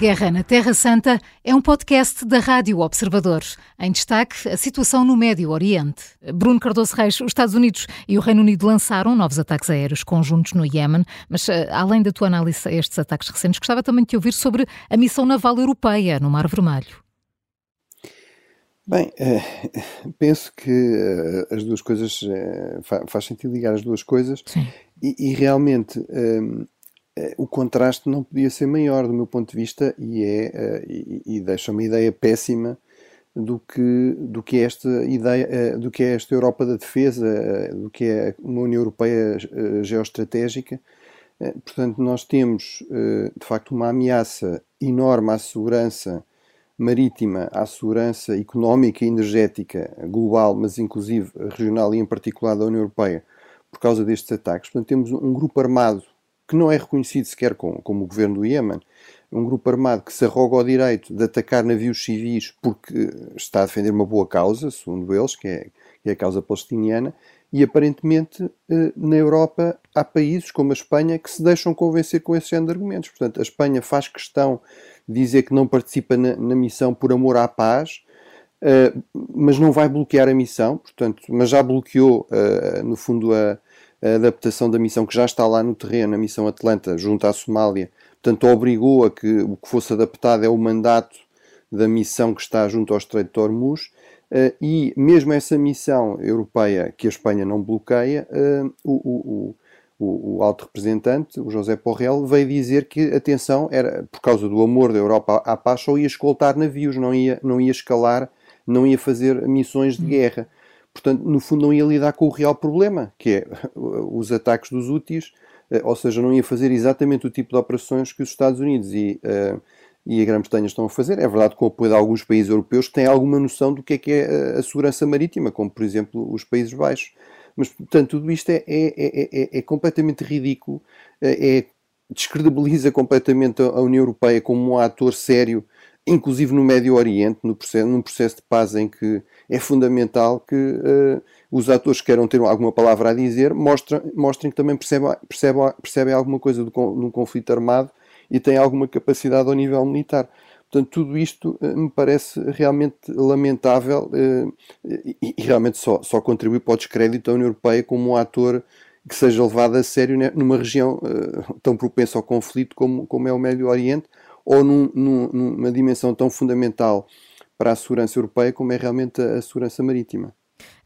Guerra na Terra Santa é um podcast da Rádio Observador. Em destaque, a situação no Médio Oriente. Bruno Cardoso Reis, os Estados Unidos e o Reino Unido lançaram novos ataques aéreos conjuntos no Iémen, mas eh, além da tua análise a estes ataques recentes, gostava também de te ouvir sobre a missão naval europeia no Mar Vermelho. Bem, eh, penso que eh, as duas coisas, faz sentido ligar as duas coisas e, e, realmente o contraste não podia ser maior do meu ponto de vista e é eh, e, e deixa uma ideia péssima do que do que é esta ideia eh, do que é esta Europa da defesa do que é uma União Europeia geoestratégica. Portanto nós temos de facto uma ameaça enorme à segurança marítima à segurança económica e energética global mas inclusive regional e em particular da União Europeia por causa destes ataques. Portanto temos um grupo armado que não é reconhecido sequer como, como o governo do Iêmen, um grupo armado que se arroga o direito de atacar navios civis porque está a defender uma boa causa, segundo eles, que é, que é a causa palestiniana, e aparentemente eh, na Europa há países como a Espanha que se deixam convencer com esse género de argumentos. Portanto, a Espanha faz questão de dizer que não participa na, na missão por amor à paz, uh, mas não vai bloquear a missão, portanto, mas já bloqueou, uh, no fundo, a, a adaptação da missão que já está lá no terreno, a missão Atlanta, junto à Somália, portanto, obrigou a que o que fosse adaptado é o mandato da missão que está junto ao Estreito de Hormuz, Uh, e mesmo essa missão europeia que a Espanha não bloqueia, uh, o, o, o, o, alto representante, o José Porrel, veio dizer que, atenção, era por causa do amor da Europa à paz, só ia escoltar navios, não ia, não ia escalar, não ia fazer missões de guerra. Portanto, no fundo, não ia lidar com o real problema, que é os ataques dos úteis, eh, ou seja, não ia fazer exatamente o tipo de operações que os Estados Unidos e, uh, e a Grã-Bretanha estão a fazer. É verdade, com o apoio de alguns países europeus que têm alguma noção do que é que é eh, a segurança marítima, como, por exemplo, os Países Baixos. Mas, portanto, tudo isto é, é, é, é, é completamente ridículo, é, descredibiliza completamente a União Europeia como um ator sério inclusive no Médio Oriente, no processo, num processo de paz em que é fundamental que uh, os atores que queiram ter alguma palavra a dizer mostrem, mostrem que também percebem, percebem, percebem alguma coisa do, num conflito armado e têm alguma capacidade ao nível militar. Portanto, tudo isto uh, me parece realmente lamentável uh, e, e, realmente só, só contribui para o descrédito da União Europeia como um ator que seja levado a sério numa região tão propensa ao conflito como, como é o Médio Oriente, ou num, num, numa dimensão tão fundamental para a segurança europeia como é realmente a, a segurança marítima.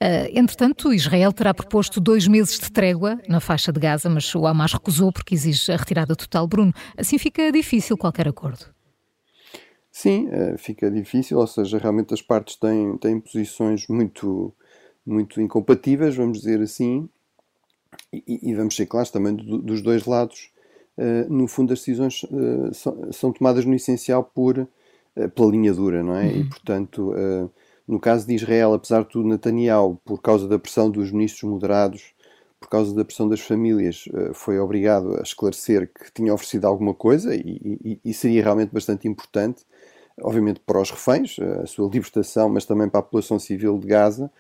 Uh, entretanto, Israel terá proposto dois meses de trégua na faixa de Gaza, mas o Hamas recusou porque exige a retirada total. Bruno, assim fica difícil qualquer acordo. Sim, uh, fica difícil, ou seja, realmente as partes têm, têm posições muito, muito incompatíveis, vamos dizer assim, e, e vamos ser claros também do, dos dois lados. Uh, no fundo, as decisões uh, são, são, tomadas no essencial por, uh, pela linha dura, não é? Uhum. E, portanto, no caso de Israel, apesar de tudo, Netanyahu, por causa da pressão dos ministros moderados, por causa da pressão das famílias, foi obrigado a esclarecer que tinha oferecido alguma coisa e, e, e seria realmente bastante importante, obviamente para os reféns, a sua libertação, mas também para a população civil de Gaza,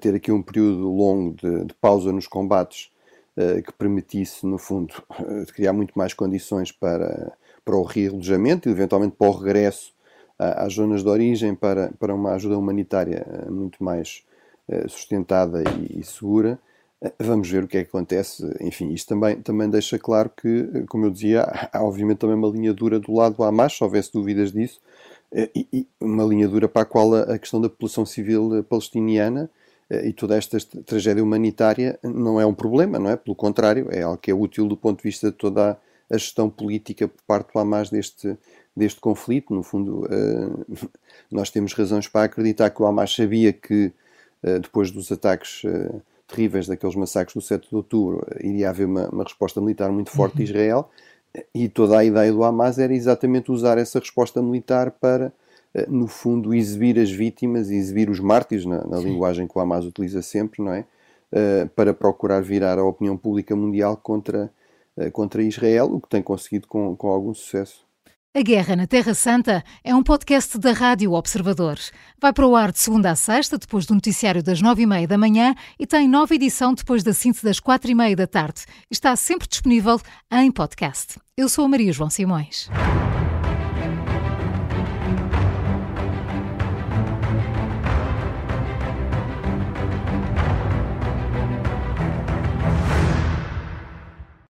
ter aqui um período longo de, de pausa nos combates eh, que permitisse, no fundo, eh, criar muito mais condições para, para o realojamento e, eventualmente, para o regresso às zonas de origem para, para uma ajuda humanitária eh, muito mais sustentada e, segura. Vamos ver o que é que acontece. Enfim, isto também, também deixa claro que, como eu dizia, há obviamente também uma linha dura do lado do Hamas, se houvesse dúvidas disso, e, uma linha dura para a qual a questão da população civil palestiniana eh, e toda esta tragédia humanitária não é um problema, não é? Pelo contrário, é algo que é útil do ponto de vista de toda a gestão política por parte do Hamas deste, deste conflito. No fundo, uh, nós temos razões para acreditar que o Hamas sabia que, uh, depois dos ataques terríveis daqueles massacres do 7 de outubro, iria haver uma, uma resposta militar muito forte de uhum. Israel. E toda a ideia do Hamas era exatamente usar essa resposta militar para eh, no fundo, exibir as vítimas e exibir os mártires, na, na linguagem que o Hamas utiliza sempre, não é? Uh, para procurar virar a opinião pública mundial contra, uh, contra Israel, o que tem conseguido com, com algum sucesso. A Guerra na Terra Santa é um podcast da Rádio Observador. Vai para o ar de segunda a sexta, depois do noticiário das nove e meia da manhã e tem nova edição depois da síntese das quatro e meia da tarde. Está sempre disponível em podcast. Eu sou a Maria João Simões.